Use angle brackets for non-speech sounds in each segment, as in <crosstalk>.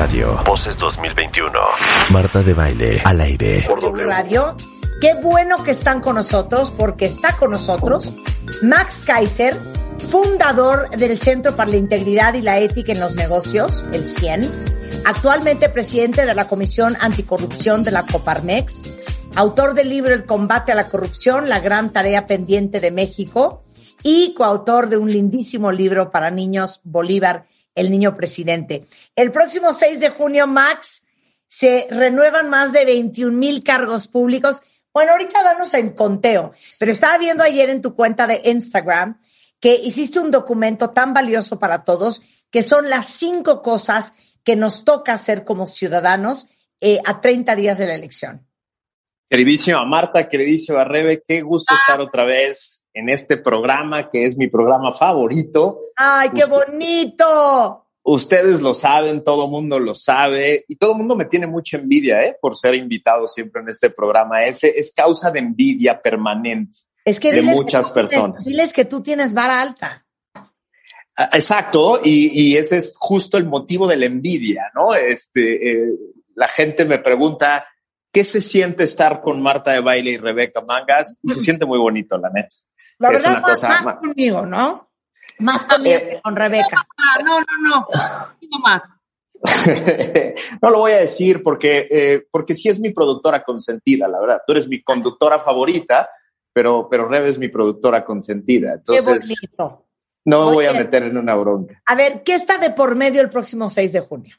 Radio. Voces 2021. Marta de Baile, al aire. Por W Radio. Qué bueno que están con nosotros, porque está con nosotros Max Kaiser, fundador del Centro para la Integridad y la Ética en los Negocios, el CIEN, actualmente presidente de la Comisión Anticorrupción de la Coparmex, autor del libro El combate a la corrupción, la gran tarea pendiente de México, y coautor de un lindísimo libro para niños, Bolívar, el niño presidente. El próximo 6 de junio, Max, se renuevan más de 21 mil cargos públicos. Bueno, ahorita danos en conteo, pero estaba viendo ayer en tu cuenta de Instagram que hiciste un documento tan valioso para todos, que son las cinco cosas que nos toca hacer como ciudadanos eh, a 30 días de la elección. Queridísima Marta, queridísima Rebe, qué gusto estar otra vez en este programa que es mi programa favorito. ¡Ay, qué bonito! Ustedes lo saben, todo mundo lo sabe y todo el mundo me tiene mucha envidia, ¿eh? Por ser invitado siempre en este programa. Ese es causa de envidia permanente es que de muchas personas. diles que tú tienes vara alta. Ah, exacto, y, ese es justo el motivo de la envidia, ¿no? Este, eh, la gente me pregunta, ¿qué se siente estar con Marta de Baile y Rebeca Mangas? Y se <laughs> siente muy bonito, la neta. La verdad, más, más, conmigo, ¿no? Más conmigo que eh, con Rebeca. Ah, no, no, no. No más. <laughs> no lo voy a decir porque, eh, porque sí es mi productora consentida, la verdad. Tú eres mi conductora favorita, pero, pero Rebe es mi productora consentida. Entonces, Qué bonito. no me voy a meter en una bronca. A ver, ¿qué está de por medio el próximo 6 de junio?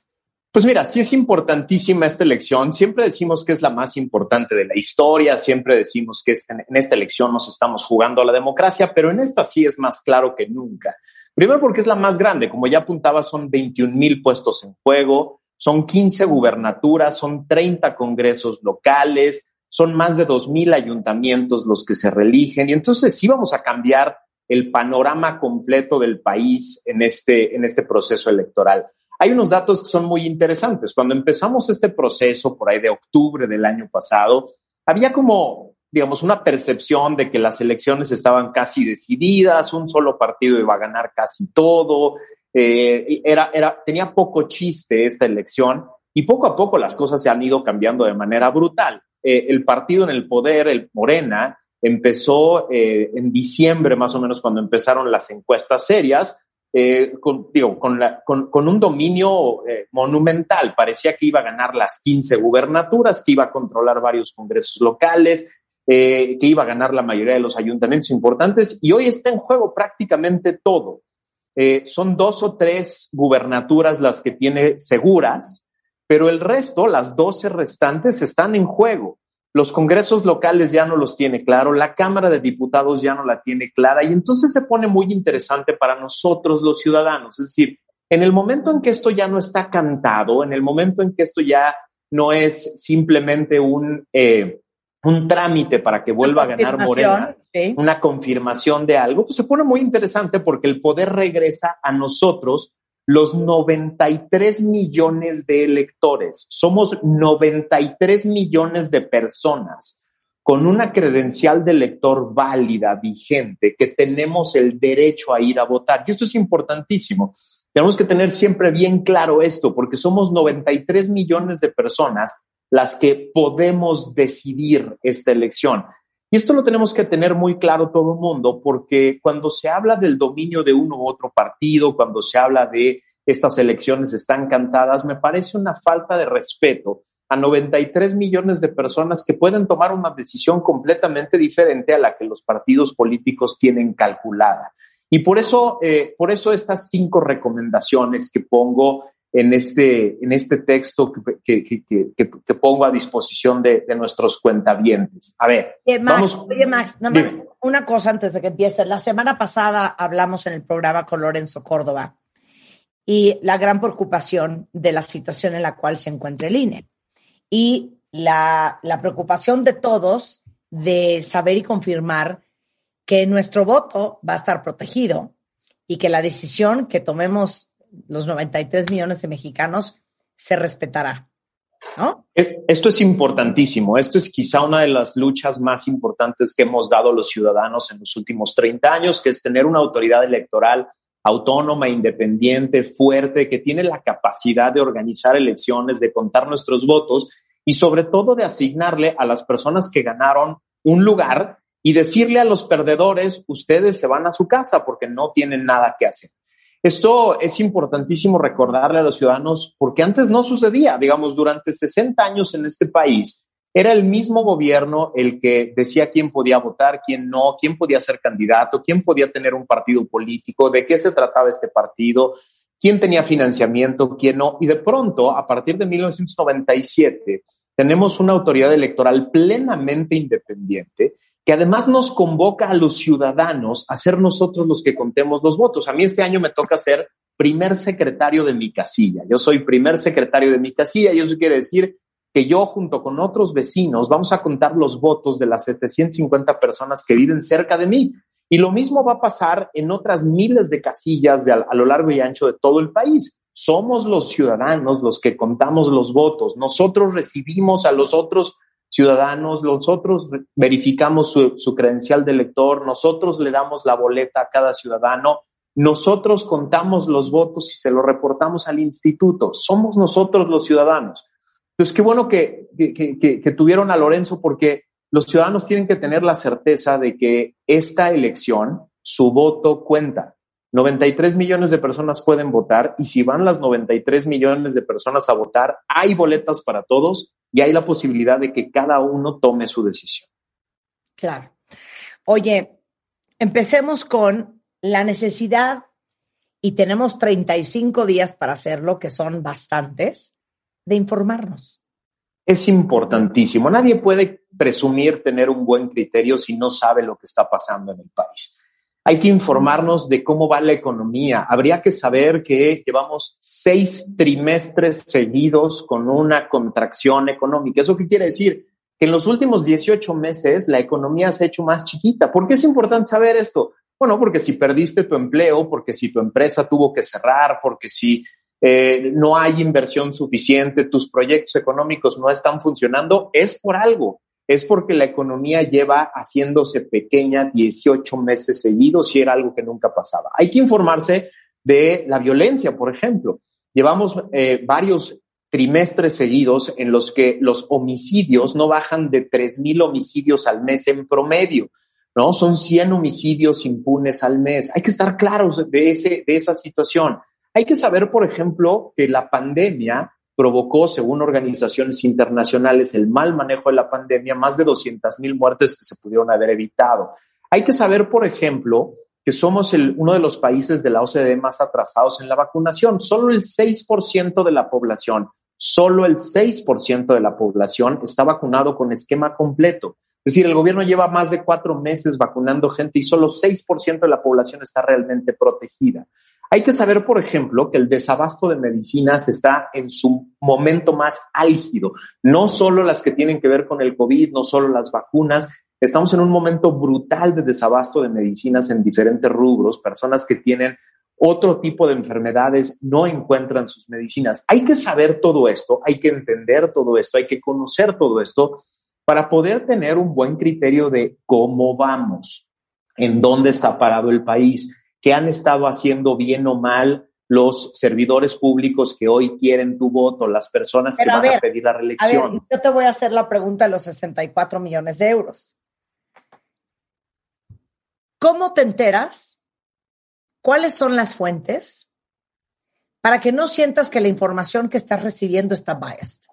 Pues mira, sí es importantísima esta elección. Siempre decimos que es la más importante de la historia, siempre decimos que este, en esta elección nos estamos jugando a la democracia, pero en esta sí es más claro que nunca. Primero porque es la más grande, como ya apuntaba, son 21 mil puestos en juego, son 15 gubernaturas, son 30 congresos locales, son más de 2 mil ayuntamientos los que se religen y entonces sí vamos a cambiar el panorama completo del país en este, en este proceso electoral. Hay unos datos que son muy interesantes. Cuando empezamos este proceso por ahí de octubre del año pasado, había como, digamos, una percepción de que las elecciones estaban casi decididas, un solo partido iba a ganar casi todo, eh, era, era, tenía poco chiste esta elección y poco a poco las cosas se han ido cambiando de manera brutal. Eh, el partido en el poder, el Morena, empezó eh, en diciembre más o menos cuando empezaron las encuestas serias, eh, con, digo, con, la, con, un dominio eh, monumental. Parecía que iba a ganar las 15 gubernaturas, que iba a controlar varios congresos locales, eh, que iba a ganar la mayoría de los ayuntamientos importantes y hoy está en juego prácticamente todo. Eh, son dos o tres gubernaturas las que tiene seguras, pero el resto, las 12 restantes, están en juego. Los congresos locales ya no los tiene claro, la Cámara de Diputados ya no la tiene clara y entonces se pone muy interesante para nosotros los ciudadanos. Es decir, en el momento en que esto ya no está cantado, en el momento en que esto ya no es simplemente un, eh, un trámite para que vuelva a ganar Morena, una confirmación de algo, pues se pone muy interesante porque el poder regresa a nosotros los 93 millones de electores. Somos 93 millones de personas con una credencial de elector válida, vigente, que tenemos el derecho a ir a votar. Y esto es importantísimo. Tenemos que tener siempre bien claro esto, porque somos 93 millones de personas las que podemos decidir esta elección. Y esto lo tenemos que tener muy claro todo el mundo, porque cuando se habla del dominio de uno u otro partido, cuando se habla de estas elecciones están cantadas, me parece una falta de respeto a 93 millones de personas que pueden tomar una decisión completamente diferente a la que los partidos políticos tienen calculada. Y por eso, eh, por eso estas cinco recomendaciones que pongo en este, en este texto que, que, que, que pongo a disposición de, de, nuestros cuentavientes. A ver, Max, vamos. Oye, Max, una cosa antes de que empiece. La semana pasada hablamos en el programa con Lorenzo Córdoba y la gran preocupación de la situación en la cual se encuentra el INE. Y la, la preocupación de todos de saber y confirmar que nuestro voto va a estar protegido y que la decisión que tomemos los 93 millones de mexicanos se respetará. ¿No? Esto es importantísimo. Esto es quizá una de las luchas más importantes que hemos dado los ciudadanos en los últimos 30 años, que es tener una autoridad electoral autónoma, independiente, fuerte, que tiene la capacidad de organizar elecciones, de contar nuestros votos y sobre todo de asignarle a las personas que ganaron un lugar y decirle a los perdedores, ustedes se van a su casa porque no tienen nada que hacer. Esto es importantísimo recordarle a los ciudadanos porque antes no sucedía, digamos, durante 60 años en este país, era el mismo gobierno el que decía quién podía votar, quién no, quién podía ser candidato, quién podía tener un partido político, de qué se trataba este partido, quién tenía financiamiento, quién no. Y de pronto, a partir de 1997, tenemos una autoridad electoral plenamente independiente que además nos convoca a los ciudadanos a ser nosotros los que contemos los votos. A mí este año me toca ser primer secretario de mi casilla. Yo soy primer secretario de mi casilla y eso quiere decir que yo junto con otros vecinos vamos a contar los votos de las 750 personas que viven cerca de mí. Y lo mismo va a pasar en otras miles de casillas de a, a lo largo y ancho de todo el país. Somos los ciudadanos los que contamos los votos. Nosotros recibimos a los otros ciudadanos, nosotros verificamos su, su, credencial de elector, nosotros le damos la boleta a cada ciudadano, nosotros contamos los votos y se los reportamos al instituto. Somos nosotros los ciudadanos. Entonces, qué bueno que, que, que, que, tuvieron a Lorenzo porque los ciudadanos tienen que tener la certeza de que esta elección, su voto cuenta. 93 millones de personas pueden votar y si van las 93 millones de personas a votar, hay boletas para todos y hay la posibilidad de que cada uno tome su decisión. Claro. Oye, empecemos con la necesidad, y tenemos 35 días para hacerlo, que son bastantes, de informarnos. Es importantísimo. Nadie puede presumir tener un buen criterio si no sabe lo que está pasando en el país. Hay que informarnos de cómo va la economía. Habría que saber que llevamos seis trimestres seguidos con una contracción económica. ¿Eso qué quiere decir? Que en los últimos 18 meses la economía se ha hecho más chiquita. ¿Por qué es importante saber esto? Bueno, porque si perdiste tu empleo, porque si tu empresa tuvo que cerrar, porque si eh, no hay inversión suficiente, tus proyectos económicos no están funcionando, es por algo es porque la economía lleva haciéndose pequeña 18 meses seguidos y era algo que nunca pasaba. Hay que informarse de la violencia, por ejemplo. Llevamos eh, varios trimestres seguidos en los que los homicidios no bajan de 3.000 homicidios al mes en promedio, ¿no? Son 100 homicidios impunes al mes. Hay que estar claros de, ese, de esa situación. Hay que saber, por ejemplo, que la pandemia provocó, según organizaciones internacionales, el mal manejo de la pandemia, más de 200 mil muertes que se pudieron haber evitado. Hay que saber, por ejemplo, que somos uno de los países de la OCDE más atrasados en la vacunación. Solo el 6% de la población, solo el 6% de la población está vacunado con esquema completo. Es decir, el gobierno lleva más de cuatro meses vacunando gente y solo 6% de la población está realmente protegida. Hay que saber, por ejemplo, que el desabasto de medicinas está en su momento más álgido. No solo las que tienen que ver con el COVID, no solo las vacunas. Estamos en un momento brutal de desabasto de medicinas en diferentes rubros. Personas que tienen otro tipo de enfermedades no encuentran sus medicinas. Hay que saber todo esto, hay que entender todo esto, hay que conocer todo esto para poder tener un buen criterio de cómo vamos, en dónde está parado el país que han estado haciendo bien o mal los servidores públicos que hoy quieren tu voto, las personas que van a pedir la reelección. yo te voy a hacer la pregunta de los 64 millones de euros. ¿Cómo te enteras? ¿Cuáles son las fuentes? Para que no sientas que la información que estás recibiendo está biased.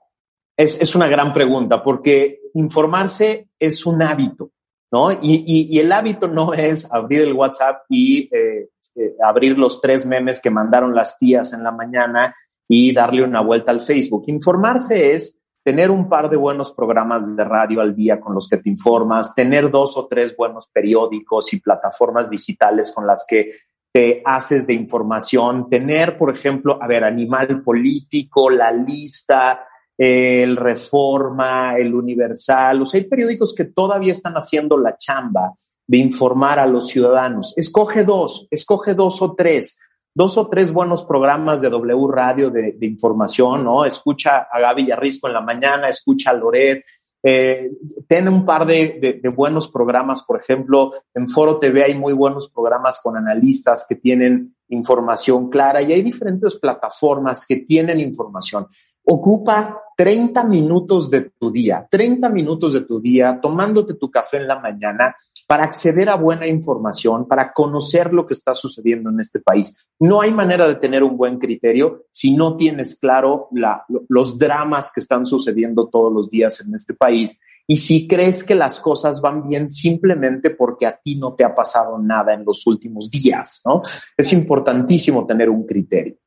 Es, es una gran pregunta, porque informarse es un hábito. ¿No? Y, y, el hábito no es abrir el WhatsApp y eh, eh, abrir los tres memes que mandaron las tías en la mañana y darle una vuelta al Facebook. Informarse es tener un par de buenos programas de radio al día con los que te informas, tener dos o tres buenos periódicos y plataformas digitales con las que te haces de información, tener, por ejemplo, a ver, Animal Político, La Lista, el Reforma, el Universal, o sea, hay periódicos que todavía están haciendo la chamba de informar a los ciudadanos. Escoge dos, escoge dos o tres, dos o tres buenos programas de W Radio de, información, ¿no? Escucha a Gaby Yarrisco en la mañana, escucha a Loret, eh, ten un par de, buenos programas, por ejemplo, en Foro TV hay muy buenos programas con analistas que tienen información clara y hay diferentes plataformas que tienen información. Ocupa 30 minutos de tu día, 30 minutos de tu día tomándote tu café en la mañana para acceder a buena información, para conocer lo que está sucediendo en este país. No hay manera de tener un buen criterio si no tienes claro la, los dramas que están sucediendo todos los días en este país y si crees que las cosas van bien simplemente porque a ti no te ha pasado nada en los últimos días, ¿no? Es importantísimo tener un criterio.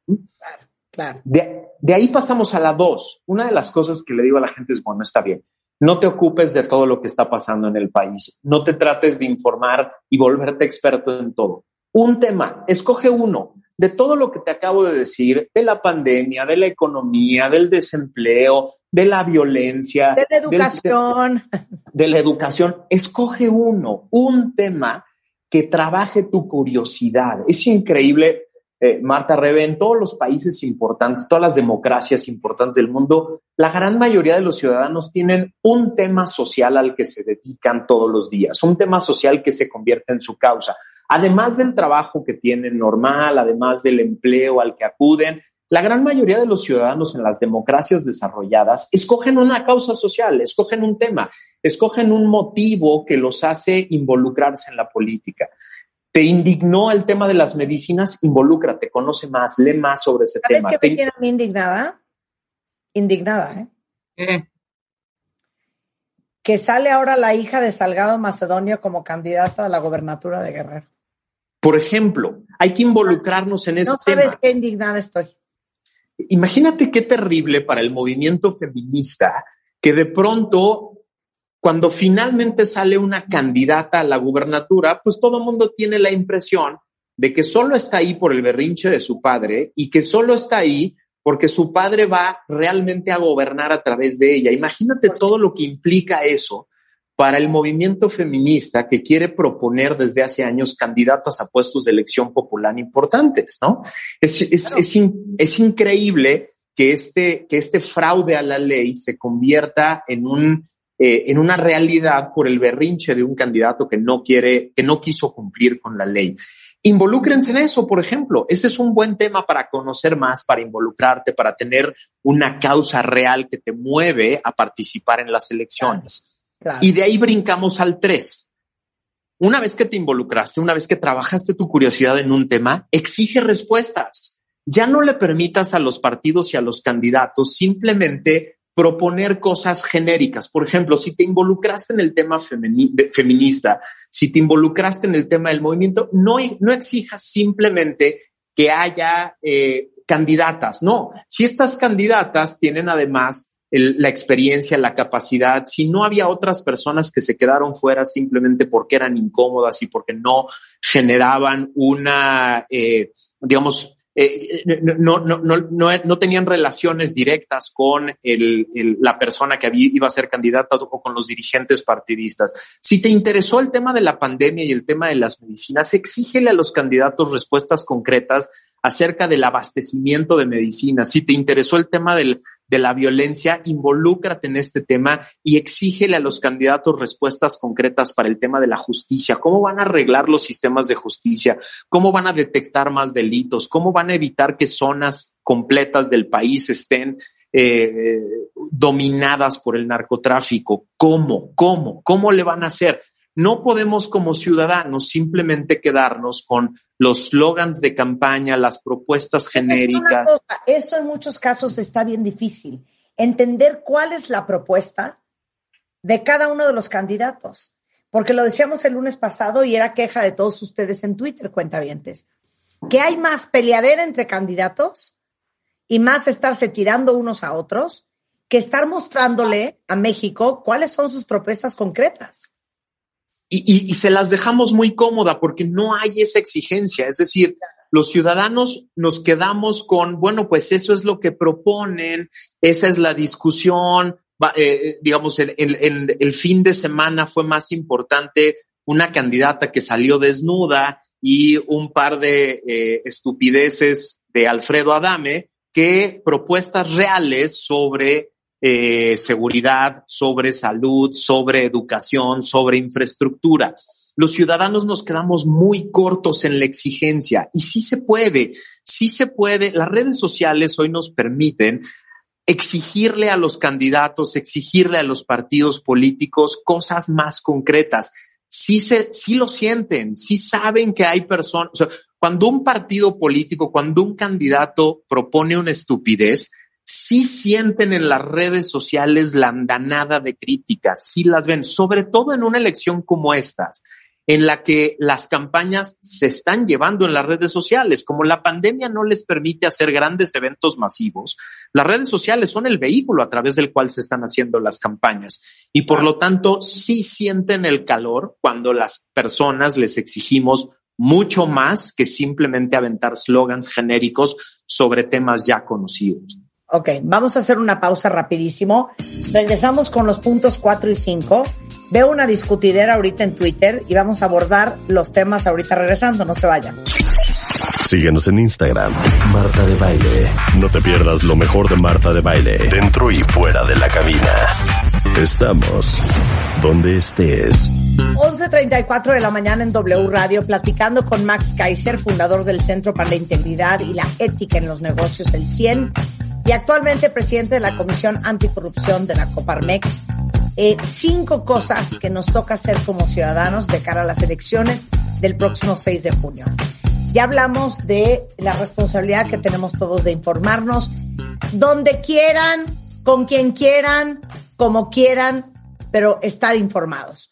Claro. De, de ahí pasamos a la dos. Una de las cosas que le digo a la gente es, bueno, está bien no te ocupes de todo lo que está pasando en el país. No te trates de informar y volverte experto en todo. Un tema, escoge uno de todo lo que te acabo de decir, de la pandemia, de la economía, del desempleo, de la violencia, de la educación. de, <laughs> de la educación. Escoge uno, un tema que trabaje tu curiosidad. Es increíble eh, Marta Rebe, en todos los países importantes, todas las democracias importantes del mundo, la gran mayoría de los ciudadanos tienen un tema social al que se dedican todos los días, un tema social que se convierte en su causa. Además del trabajo que tienen normal, además del empleo al que acuden, la gran mayoría de los ciudadanos en las democracias desarrolladas escogen una causa social, escogen un tema, escogen un motivo que los hace involucrarse en la política. ¿Te indignó el tema de las medicinas? Involúcrate, conoce más, lee más sobre ese ¿Sabes tema. qué Te- me tiene a mí indignada? Indignada, ¿eh? Eh, Que sale ahora la hija de Salgado Macedonio como candidata a la gobernatura de Guerrero. Por ejemplo, hay que involucrarnos en ese No tema. sabes qué indignada estoy. Imagínate qué terrible para el movimiento feminista que de pronto, cuando finalmente sale una candidata a la gubernatura, pues todo el mundo tiene la impresión de que solo está ahí por el berrinche de su padre y que solo está ahí porque su padre va realmente a gobernar a través de ella. Imagínate todo lo que implica eso para el movimiento feminista que quiere proponer desde hace años candidatas a puestos de elección popular importantes, ¿no? Es, es, Claro. es, in- es increíble que este, que este fraude a la ley se convierta en un eh, en una realidad por el berrinche de un candidato que no quiere, que no quiso cumplir con la ley. Involúcrense en eso, por ejemplo. Ese es un buen tema para conocer más, para involucrarte, para tener una causa real que te mueve a participar en las elecciones. Claro. Y de ahí brincamos al 3. Una vez que te involucraste, una vez que trabajaste tu curiosidad en un tema, exige respuestas. Ya no le permitas a los partidos y a los candidatos simplemente proponer cosas genéricas. Por ejemplo, si te involucraste en el tema feminista, si te involucraste en el tema del movimiento, no, no exijas simplemente que haya eh, candidatas. No, si estas candidatas tienen además la experiencia, la capacidad, si no había otras personas que se quedaron fuera simplemente porque eran incómodas y porque no generaban una, eh, digamos, eh, no, no, no, no, no tenían relaciones directas con el, la persona que iba a ser candidata o con los dirigentes partidistas. Si te interesó el tema de la pandemia y el tema de las medicinas, exígele a los candidatos respuestas concretas acerca del abastecimiento de medicinas. Si te interesó el tema del, de la violencia, involúcrate en este tema y exígele a los candidatos respuestas concretas para el tema de la justicia. ¿Cómo van a arreglar los sistemas de justicia? ¿Cómo van a detectar más delitos? ¿Cómo van a evitar que zonas completas del país estén eh, dominadas por el narcotráfico? ¿Cómo? ¿Cómo? ¿Cómo le van a hacer? No podemos como ciudadanos simplemente quedarnos con los slogans de campaña, las propuestas genéricas. cosa, eso en muchos casos está bien difícil. Entender cuál es la propuesta de cada uno de los candidatos. Porque lo decíamos el lunes pasado y era queja de todos ustedes en Twitter, cuentavientes, que hay más peleadera entre candidatos y más estarse tirando unos a otros que estar mostrándole a México cuáles son sus propuestas concretas. Y, y- se las dejamos muy cómoda porque no hay esa exigencia. Es decir, los ciudadanos nos quedamos con, bueno, pues eso es lo que proponen, esa es la discusión. Va- eh, digamos, el, el- el- el fin de semana fue más importante una candidata que salió desnuda y un par de eh, estupideces de Alfredo Adame que propuestas reales sobre eh, seguridad, sobre salud, sobre educación, sobre infraestructura. los ciudadanos nos quedamos muy cortos en la exigencia y sí se puede, sí se puede. Las redes sociales hoy nos permiten exigirle a los candidatos, exigirle a los partidos políticos cosas más concretas. Sí, se, sí lo sienten, sí saben que hay personas. cuando un partido político, cuando un candidato propone una estupidez, sí sienten en las redes sociales la andanada de críticas, sí las ven, sobre todo en una elección como estas, en la que las campañas se están llevando en las redes sociales. Como la pandemia no les permite hacer grandes eventos masivos, las redes sociales son el vehículo a través del cual se están haciendo las campañas y por lo tanto sí sienten el calor cuando las personas les exigimos mucho más que simplemente aventar slogans genéricos sobre temas ya conocidos. Ok, vamos a hacer una pausa rapidísimo. Regresamos con los puntos 4 y 5. Veo una discutidera ahorita en Twitter y vamos a abordar los temas ahorita regresando. No se vayan. Síguenos en Instagram, Marta de Baile. No te pierdas lo mejor de Marta de Baile, dentro y fuera de la cabina. Estamos donde estés. 11.34 de la mañana en W Radio, platicando con Max Kaiser, fundador del Centro para la Integridad y la Ética en los Negocios, el 100 y actualmente presidente de la Comisión Anticorrupción de la Coparmex. Eh, cinco cosas que nos toca hacer como ciudadanos de cara a las elecciones del próximo 6 de junio. Ya hablamos de la responsabilidad que tenemos todos de informarnos donde quieran, con quien quieran, como quieran, pero estar informados.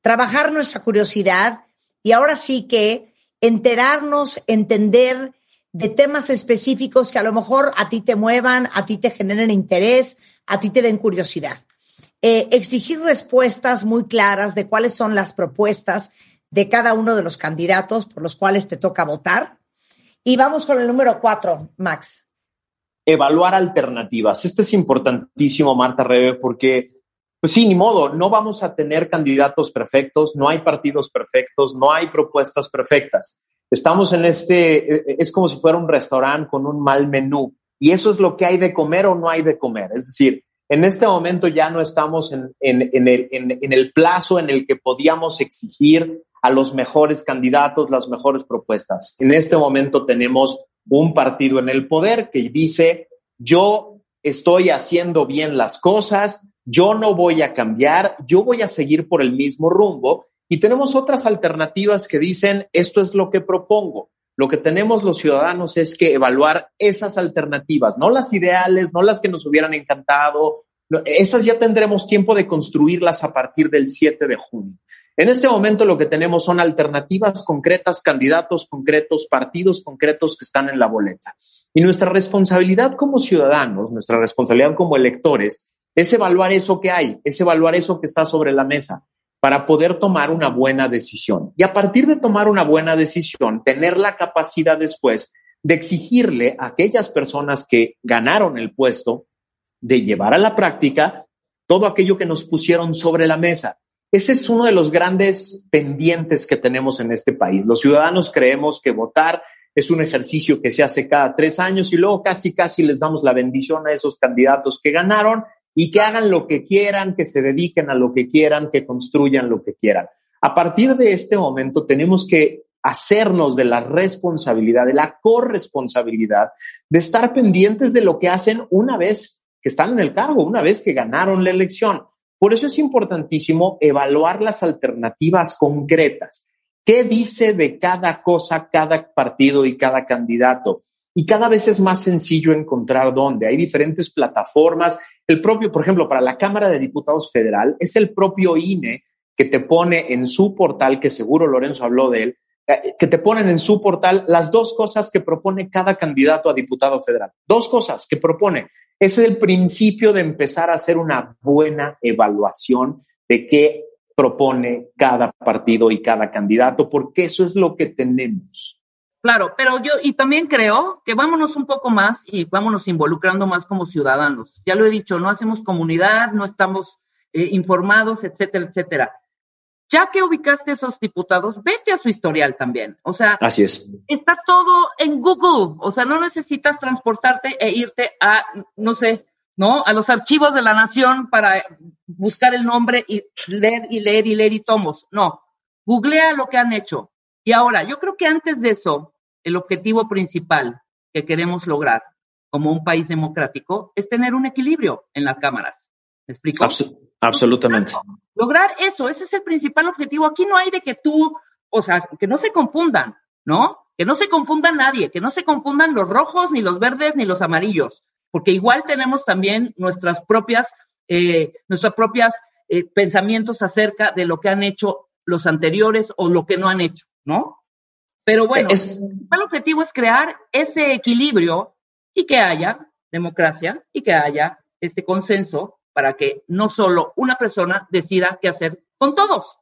Trabajar nuestra curiosidad y ahora sí que enterarnos, entender de temas específicos que a lo mejor a ti te muevan, a ti te generen interés, a ti te den curiosidad. Eh, exigir respuestas muy claras de cuáles son las propuestas de cada uno de los candidatos por los cuales te toca votar. Y vamos con el número cuatro, Max. Evaluar alternativas. Esto es importantísimo, Marta Rebe, porque, pues sí, ni modo, no vamos a tener candidatos perfectos, no hay partidos perfectos, no hay propuestas perfectas. Estamos en este, eh, es como si fuera un restaurante con un mal menú y eso es lo que hay de comer o no hay de comer. Es decir, en este momento ya no estamos en, el, plazo en el que podíamos exigir a los mejores candidatos las mejores propuestas. En este momento tenemos un partido en el poder que dice, yo estoy haciendo bien las cosas, yo no voy a cambiar, yo voy a seguir por el mismo rumbo y tenemos otras alternativas que dicen, esto es lo que propongo. Lo que tenemos los ciudadanos es que evaluar esas alternativas, no las ideales, no las que nos hubieran encantado. Esas ya tendremos tiempo de construirlas a partir del 7 de junio. En este momento lo que tenemos son alternativas concretas, candidatos concretos, partidos concretos que están en la boleta. Y nuestra responsabilidad como ciudadanos, nuestra responsabilidad como electores, es evaluar eso que hay, es evaluar eso que está sobre la mesa para poder tomar una buena decisión. Y a partir de tomar una buena decisión, tener la capacidad después de exigirle a aquellas personas que ganaron el puesto de llevar a la práctica todo aquello que nos pusieron sobre la mesa. Ese es uno de los grandes pendientes que tenemos en este país. Los ciudadanos creemos que votar es un ejercicio que se hace cada tres años y luego casi, casi les damos la bendición a esos candidatos que ganaron y que hagan lo que quieran, que se dediquen a lo que quieran, que construyan lo que quieran. A partir de este momento tenemos que hacernos de la responsabilidad, de la corresponsabilidad, de estar pendientes de lo que hacen una vez que están en el cargo, una vez que ganaron la elección. Por eso es importantísimo evaluar las alternativas concretas. ¿Qué dice de cada cosa cada partido y cada candidato? Y cada vez es más sencillo encontrar dónde. Hay diferentes plataformas el propio, por ejemplo, para la Cámara de Diputados Federal, es el propio INE que te pone en su portal, que seguro Lorenzo habló de él, eh, que te ponen en su portal las dos cosas que propone cada candidato a diputado federal. Dos cosas que propone. Es el principio de empezar a hacer una buena evaluación de qué propone cada partido y cada candidato, porque eso es lo que tenemos. Claro, pero yo y también creo que vámonos un poco más y vámonos involucrando más como ciudadanos. Ya lo he dicho, no hacemos comunidad, no estamos eh, informados, etcétera, etcétera. Ya que ubicaste esos diputados, vete a su historial también. O sea, así es. Está todo en Google. O sea, no necesitas transportarte e irte a, no sé, ¿no? A los archivos de la nación para buscar el nombre y leer y leer y leer y tomos. No. googlea lo que han hecho. Y ahora, yo creo que antes de eso, el objetivo principal que queremos lograr como un país democrático es tener un equilibrio en las cámaras. ¿Me explico? absolutamente. Lograr eso, ese es el principal objetivo. Aquí no hay de que tú, o sea, que no se confundan, ¿no? Que no se confunda nadie, que no se confundan los rojos, ni los verdes, ni los amarillos, porque igual tenemos también nuestras propias, eh, nuestras propias eh, pensamientos acerca de lo que han hecho los anteriores o lo que no han hecho, ¿no? Pero bueno, el principal objetivo es crear ese equilibrio y que haya democracia y que haya este consenso para que no solo una persona decida qué hacer con todos.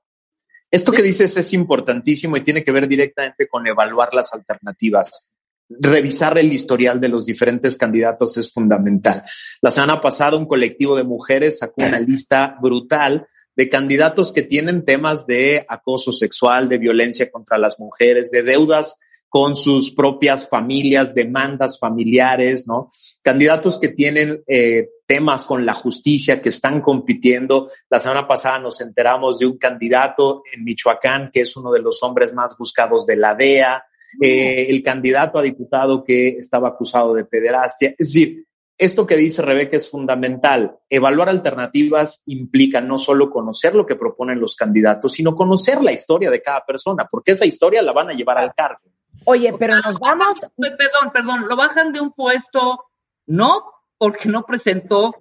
Esto que dices es importantísimo y tiene que ver directamente con evaluar las alternativas. Revisar el historial de los diferentes candidatos es fundamental. La semana pasada un colectivo de mujeres sacó una lista brutal de candidatos que tienen temas de acoso sexual, de violencia contra las mujeres, de deudas con sus propias familias, demandas familiares, ¿no? Candidatos que tienen eh, temas con la justicia, que están compitiendo. La semana pasada nos enteramos de un candidato en Michoacán, que es uno de los hombres más buscados de la DEA, eh, el candidato a diputado que estaba acusado de pederastia. Es decir, esto que dice Rebeca es fundamental. Evaluar alternativas implica no solo conocer lo que proponen los candidatos, sino conocer la historia de cada persona, porque esa historia la van a llevar al cargo. Oye, pero nos vamos. Perdón, perdón, lo bajan de un puesto no porque no presentó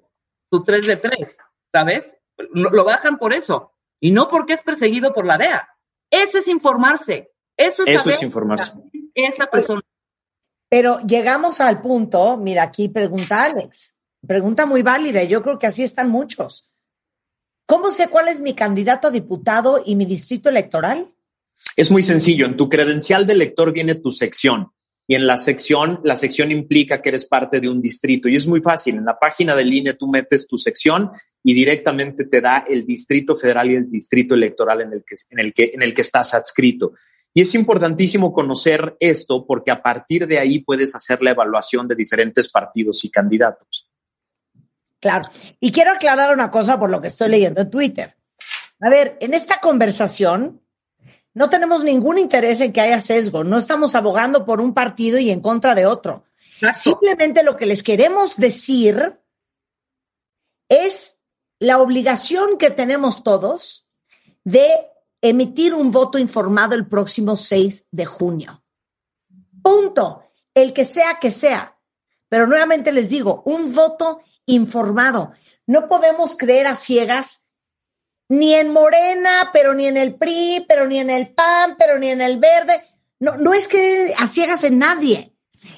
su 3 de 3, ¿sabes? Lo bajan por eso y no porque es perseguido por la DEA. Eso es informarse. Eso es, eso es informarse. Es la persona. Pero llegamos al punto, mira, aquí pregunta Alex, pregunta muy válida, yo creo que así están muchos. ¿Cómo sé cuál es mi candidato a diputado y mi distrito electoral? Es muy sencillo. En tu credencial de elector viene tu sección. Y en la sección, la sección implica que eres parte de un distrito. Y es muy fácil. En la página del INE tú metes tu sección y directamente te da el distrito federal y el distrito electoral en el que, en el que, en el que estás adscrito. Y es importantísimo conocer esto porque a partir de ahí puedes hacer la evaluación de diferentes partidos y candidatos. Claro. Y quiero aclarar una cosa por lo que estoy leyendo en Twitter. A ver, en esta conversación no tenemos ningún interés en que haya sesgo, no estamos abogando por un partido y en contra de otro. Simplemente lo que les queremos decir es la obligación que tenemos todos de emitir un voto informado el próximo 6 de junio. Punto. El que sea que sea. Pero nuevamente les digo, un voto informado. No podemos creer a ciegas ni en Morena, pero ni en el PRI, pero ni en el PAN, pero ni en el Verde. No, no es que a ciegas en nadie.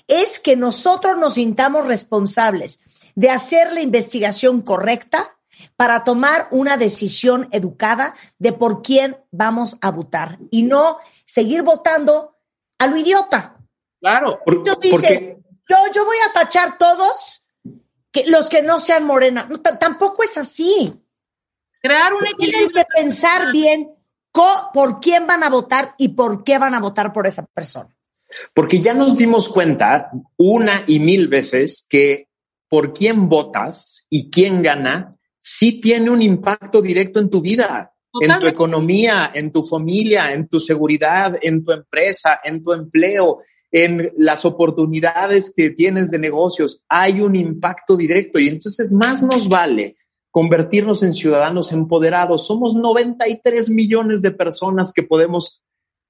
Es que nosotros nos sintamos responsables de hacer la investigación correcta para tomar una decisión educada de por quién vamos a votar y no seguir votando a lo idiota. Claro. dice, yo, yo voy a tachar todos que, los que no sean morena. tampoco es así. Crear un equilibrio. Tienen que pensar bien por quién van a votar y por qué van a votar por esa persona. Porque ya nos dimos cuenta una y mil veces que por quién votas y quién gana sí tiene un impacto directo en tu vida, en tu economía, en tu familia, en tu seguridad, en tu empresa, en tu empleo, en las oportunidades que tienes de negocios. Hay un impacto directo y entonces más nos vale convertirnos en ciudadanos empoderados. Somos 93 millones de personas que podemos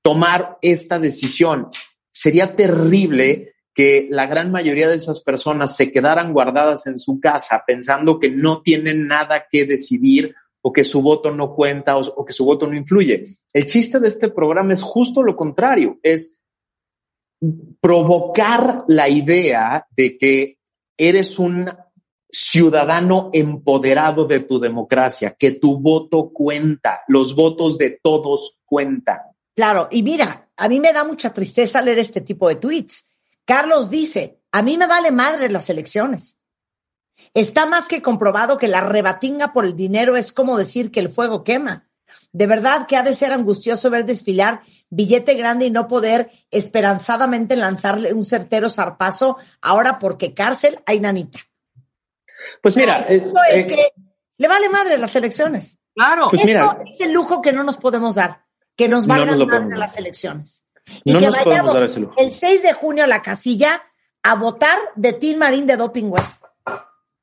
tomar esta decisión. Sería terrible que la gran mayoría de esas personas se quedaran guardadas en su casa pensando que no tienen nada que decidir o que su voto no cuenta o, que su voto no influye. El chiste de este programa es justo lo contrario, es provocar la idea de que eres un ciudadano empoderado de tu democracia, que tu voto cuenta, los votos de todos cuentan. Claro, y mira, a mí me da mucha tristeza leer este tipo de tweets. Carlos dice, a mí me vale madre las elecciones. Está más que comprobado que la rebatinga por el dinero es como decir que el fuego quema. De verdad que ha de ser angustioso ver desfilar billete grande y no poder esperanzadamente lanzarle un certero zarpazo ahora porque cárcel hay nanita. Pues mira, eh, es eh, que le vale madre las elecciones. Claro. Pues mira, es el lujo que no nos podemos dar. que nos No nos dar dar. las elecciones. Y No que nos podemos dar ese lujo. el 6 de junio a la casilla a votar de Tim Marín de Doping Web.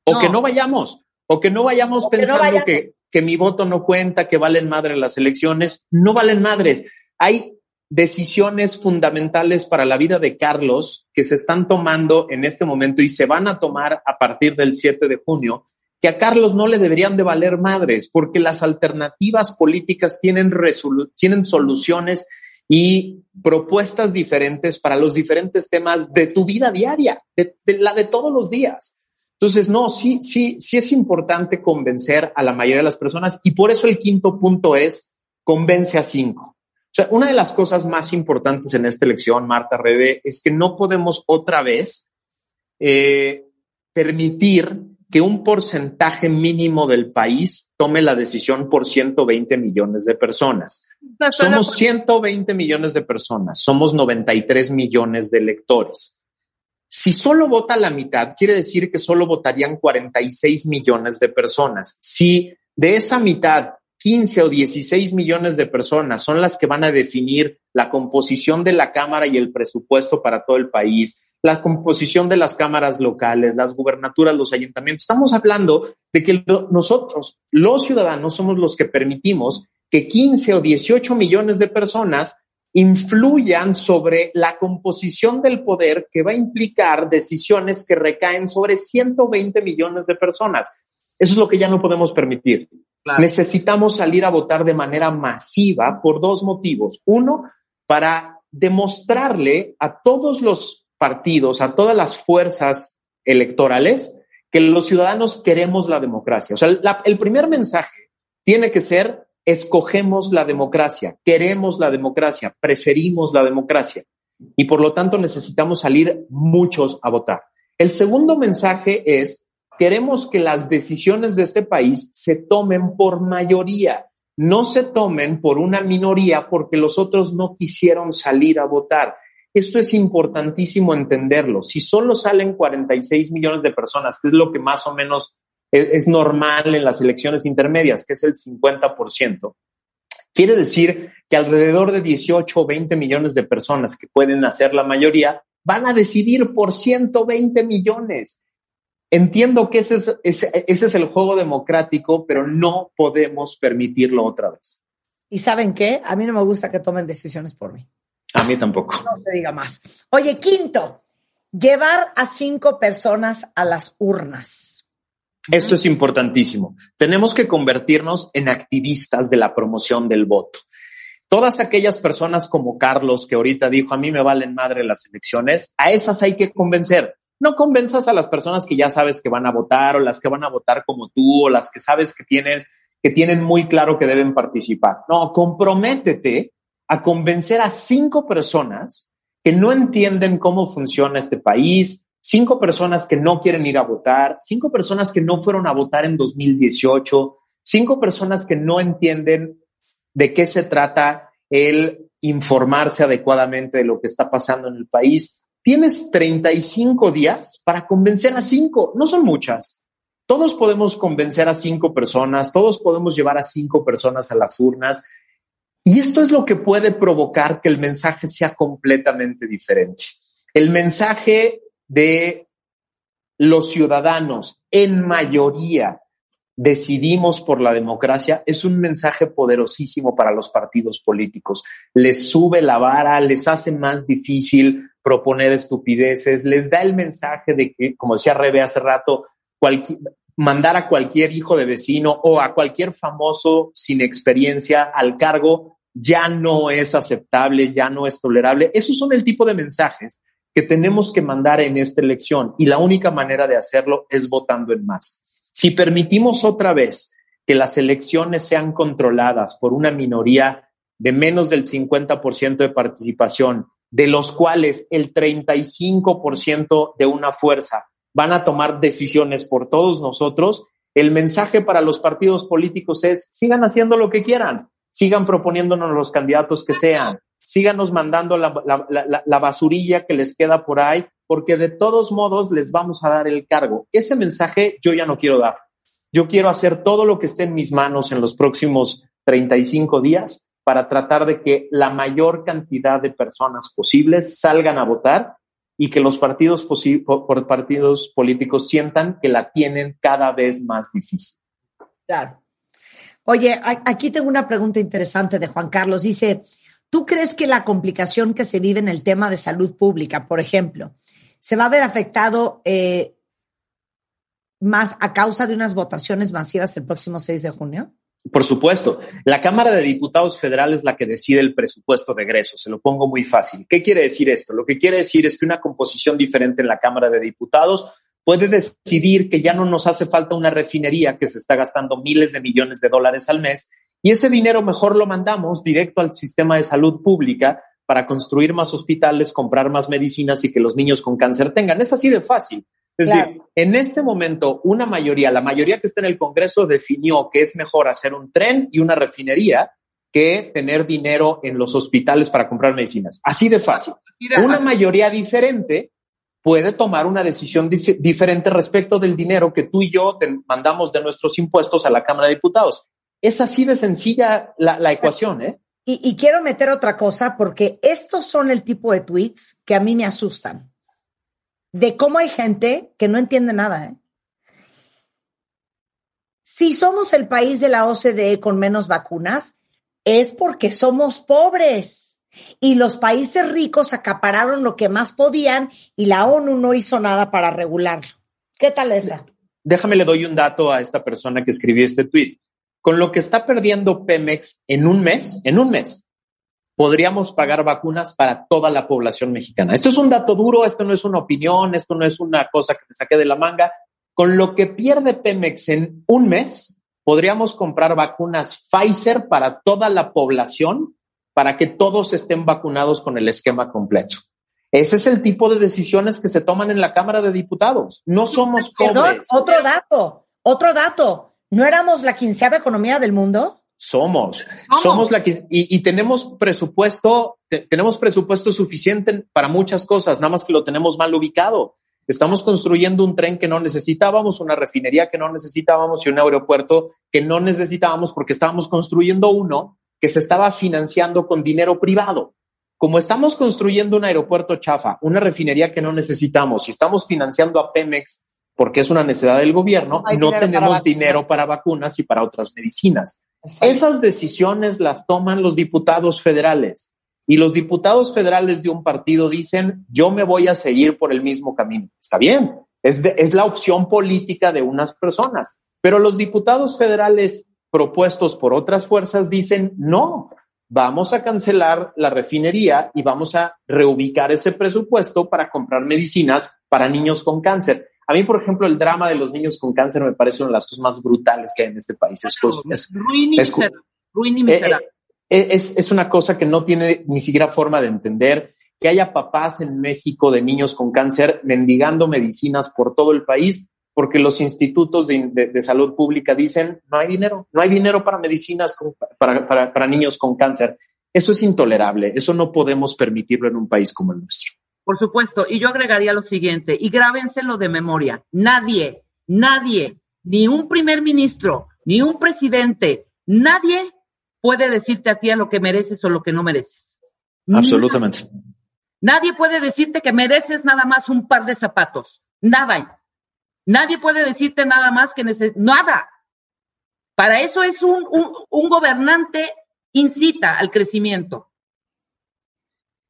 O No. que no vayamos, o que no vayamos O que no pensando vayamos. que, que mi voto no cuenta, que valen madre las elecciones. No valen madres. Hay decisiones fundamentales para la vida de Carlos que se están tomando en este momento y se van a tomar a partir del 7 de junio, que a Carlos no le deberían de valer madres, porque las alternativas políticas tienen, tienen soluciones y propuestas diferentes para los diferentes temas de tu vida diaria, de, la de todos los días. Entonces, no, sí, sí, sí es importante convencer a la mayoría de las personas y por eso el quinto punto es convence a cinco. O sea, una de las cosas más importantes en esta elección, Marta Rebe, es que no podemos otra vez eh, permitir que un porcentaje mínimo del país tome la decisión por 120 millones de personas. No Somos 120 millones de personas, somos 93 millones de electores. Si solo vota la mitad, quiere decir que solo votarían 46 millones de personas. Si de esa mitad 15 o 16 millones de personas son las que van a definir la composición de la Cámara y el presupuesto para todo el país, la composición de las cámaras locales, las gubernaturas, los ayuntamientos. Estamos hablando de que nosotros, los ciudadanos, somos los que permitimos que 15 o 18 millones de personas influyan sobre la composición del poder que va a implicar decisiones que recaen sobre 120 millones de personas. Eso es lo que ya no podemos permitir. Claro. Necesitamos salir a votar de manera masiva por dos motivos. Uno, para demostrarle a todos los partidos, a todas las fuerzas electorales, que los ciudadanos queremos la democracia. O sea, la- el primer mensaje tiene que ser, escogemos la democracia, queremos la democracia, preferimos la democracia. Y por lo tanto necesitamos salir muchos a votar. El segundo mensaje es, queremos que las decisiones de este país se tomen por mayoría, no se tomen por una minoría porque los otros no quisieron salir a votar. Esto es importantísimo entenderlo. Si solo salen 46 millones de personas, que es lo que más o menos es, es normal en las elecciones intermedias, que es el 50%, quiere decir que alrededor de 18 o 20 millones de personas que pueden hacer la mayoría van a decidir por 120 millones. Entiendo que ese es, ese, ese es el juego democrático, pero no podemos permitirlo otra vez. ¿Y saben qué? A mí no me gusta que tomen decisiones por mí. A mí tampoco. No te diga más. Oye, quinto, llevar a cinco personas a las urnas. Esto es importantísimo. Tenemos que convertirnos en activistas de la promoción del voto. Todas aquellas personas como Carlos, que ahorita dijo, a mí me valen madre las elecciones, a esas hay que convencer. No convenzas a las personas que ya sabes que van a votar o las que van a votar como tú o las que sabes que tienen, que tienen muy claro que deben participar. No, comprométete a convencer a cinco personas que no entienden cómo funciona este país, cinco personas que no quieren ir a votar, cinco personas que no fueron a votar en 2018, cinco personas que no entienden de qué se trata el informarse adecuadamente de lo que está pasando en el país. Tienes 35 días para convencer a cinco, no son muchas. Todos podemos convencer a cinco personas, todos podemos llevar a cinco personas a las urnas. Y esto es lo que puede provocar que el mensaje sea completamente diferente. El mensaje de los ciudadanos en mayoría decidimos por la democracia es un mensaje poderosísimo para los partidos políticos. Les sube la vara, les hace más difícil proponer estupideces, les da el mensaje de que, como decía Rebe hace rato, mandar a cualquier hijo de vecino o a cualquier famoso sin experiencia al cargo ya no es aceptable, ya no es tolerable. Esos son el tipo de mensajes que tenemos que mandar en esta elección y la única manera de hacerlo es votando en masa. Si permitimos otra vez que las elecciones sean controladas por una minoría de menos del 50% de participación, de los cuales el 35% de una fuerza van a tomar decisiones por todos nosotros, el mensaje para los partidos políticos es sigan haciendo lo que quieran, sigan proponiéndonos los candidatos que sean, síganos mandando la, la, la, la, basurilla que les queda por ahí, porque de todos modos les vamos a dar el cargo. Ese mensaje yo ya no quiero dar. Yo quiero hacer todo lo que esté en mis manos en los próximos 35 días para tratar de que la mayor cantidad de personas posibles salgan a votar y que los partidos, partidos políticos sientan que la tienen cada vez más difícil. Claro. Oye, aquí tengo una pregunta interesante de Juan Carlos. Dice, ¿tú crees que la complicación que se vive en el tema de salud pública, por ejemplo, se va a ver afectado eh, más a causa de unas votaciones masivas el próximo 6 de junio? Por supuesto, la Cámara de Diputados Federal es la que decide el presupuesto de egresos. Se lo pongo muy fácil. ¿Qué quiere decir esto? Lo que quiere decir es que una composición diferente en la Cámara de Diputados puede decidir que ya no nos hace falta una refinería que se está gastando miles de millones de dólares al mes y ese dinero mejor lo mandamos directo al sistema de salud pública para construir más hospitales, comprar más medicinas y que los niños con cáncer tengan. Es así de fácil. Es decir, en este momento, una mayoría, la mayoría que está en el Congreso definió que es mejor hacer un tren y una refinería que tener dinero en los hospitales para comprar medicinas. Así de fácil. Una mayoría diferente puede tomar una decisión diferente respecto del dinero que tú y yo mandamos de nuestros impuestos a la Cámara de Diputados. Es así de sencilla la, ecuación, ¿eh? Y, y quiero meter otra cosa porque estos son el tipo de tweets que a mí me asustan de cómo hay gente que no entiende nada. ¿eh? Si somos el país de la OCDE con menos vacunas, es porque somos pobres y los países ricos acapararon lo que más podían y la ONU no hizo nada para regularlo. ¿Qué tal esa? Déjame le doy un dato a esta persona que escribió este tweet. Con lo que está perdiendo Pemex en un mes, en un mes, podríamos pagar vacunas para toda la población mexicana. Esto es un dato duro, esto no es una opinión, esto no es una cosa que me saqué de la manga. Con lo que pierde Pemex en un mes, podríamos comprar vacunas Pfizer para toda la población para que todos estén vacunados con el esquema completo. Ese es el tipo de decisiones que se toman en la Cámara de Diputados. No somos pobres. otro dato, otro dato. ¿No éramos la quinceava economía del mundo? Somos, somos la que, y, tenemos presupuesto, tenemos presupuesto suficiente para muchas cosas, nada más que lo tenemos mal ubicado. Estamos construyendo un tren que no necesitábamos, una refinería que no necesitábamos y un aeropuerto que no necesitábamos porque estábamos construyendo uno que se estaba financiando con dinero privado. Como estamos construyendo un aeropuerto chafa, una refinería que no necesitamos y estamos financiando a Pemex porque es una necesidad del gobierno, no tenemos dinero para vacunas y para otras medicinas. Esas decisiones las toman los diputados federales y los diputados federales de un partido dicen, yo me voy a seguir por el mismo camino. Está bien, es, es la opción política de unas personas, pero los diputados federales propuestos por otras fuerzas dicen, no, vamos a cancelar la refinería y vamos a reubicar ese presupuesto para comprar medicinas para niños con cáncer. A mí, por ejemplo, el drama de los niños con cáncer me parece una de las cosas más brutales que hay en este país. Es, es, es, es, una cosa que no tiene ni siquiera forma de entender. Que haya papás en México de niños con cáncer mendigando medicinas por todo el país porque los institutos de, salud pública dicen no hay dinero, no hay dinero para medicinas para, para, para niños con cáncer. Eso es intolerable, eso no podemos permitirlo en un país como el nuestro. Por supuesto, y yo agregaría lo siguiente, y grábenselo de memoria, nadie, nadie, ni un primer ministro, ni un presidente, nadie puede decirte a ti a lo que mereces o lo que no mereces. Absolutamente. Nadie, puede decirte que mereces nada más un par de zapatos. Nada. Nadie puede decirte nada más que. Nada. Para eso es un, un, gobernante incita al crecimiento.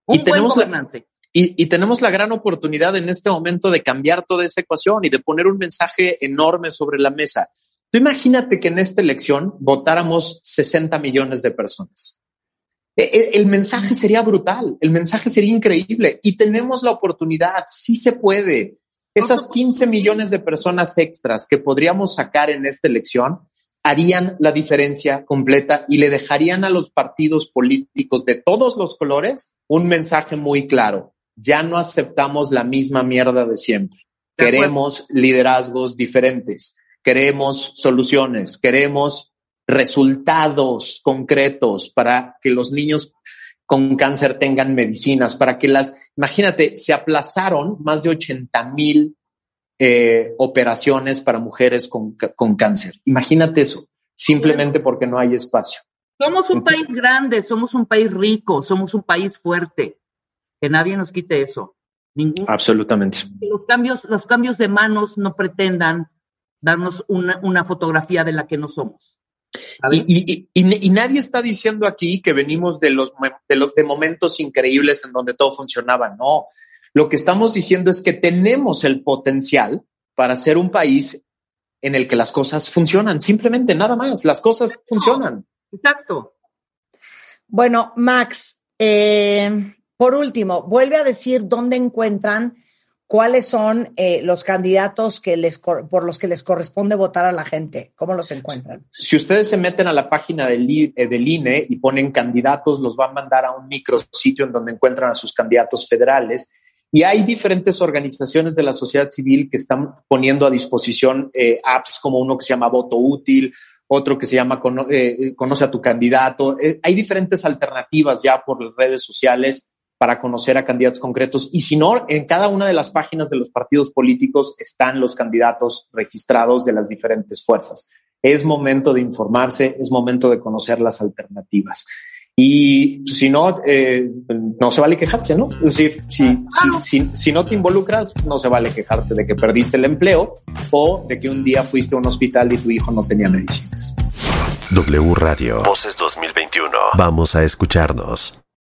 Un y buen gobernante. Y, tenemos la gran oportunidad en este momento de cambiar toda esa ecuación y de poner un mensaje enorme sobre la mesa. Tú imagínate que en esta elección votáramos 60 millones de personas. E, e, el, mensaje sería brutal, el mensaje sería increíble y tenemos la oportunidad, sí se puede. Esas 15 millones de personas extras que podríamos sacar en esta elección harían la diferencia completa y le dejarían a los partidos políticos de todos los colores un mensaje muy claro. Ya no aceptamos la misma mierda de siempre. queremos liderazgos diferentes, queremos soluciones, queremos resultados concretos para que los niños con cáncer tengan medicinas, para que las, imagínate, se aplazaron más de 80 mil eh, operaciones para mujeres con, con cáncer. Imagínate eso, simplemente porque no hay espacio. Somos un país grande, somos un país rico, somos un país fuerte. Que nadie nos quite eso. Ningún, Absolutamente. los cambios, los cambios de manos no pretendan darnos una, fotografía de la que no somos. Y, y, nadie está diciendo aquí que venimos de los, de los de momentos increíbles en donde todo funcionaba. No, lo que estamos diciendo es que tenemos el potencial para ser un país en el que las cosas funcionan. Simplemente nada más, las cosas funcionan. Exacto. Bueno, Max, eh, por último, vuelve a decir dónde encuentran cuáles son eh, los candidatos que les, por los que les corresponde votar a la gente. ¿Cómo los encuentran? Si ustedes se meten a la página del, eh, del INE y ponen candidatos, los va a mandar a un micrositio en donde encuentran a sus candidatos federales. Y hay diferentes organizaciones de la sociedad civil que están poniendo a disposición apps como uno que se llama Voto Útil, otro que se llama Conoce a tu candidato. hay diferentes alternativas ya por las redes sociales para conocer a candidatos concretos. Y si no, en cada una de las páginas de los partidos políticos están los candidatos registrados de las diferentes fuerzas. Es momento de informarse, es momento de conocer las alternativas. Y si no, eh, no se vale quejarse, ¿no? Es decir, si, si, si, no te involucras, no se vale quejarte de que perdiste el empleo o de que un día fuiste a un hospital y tu hijo no tenía medicinas. W Radio. Voces 2021. Vamos a escucharnos.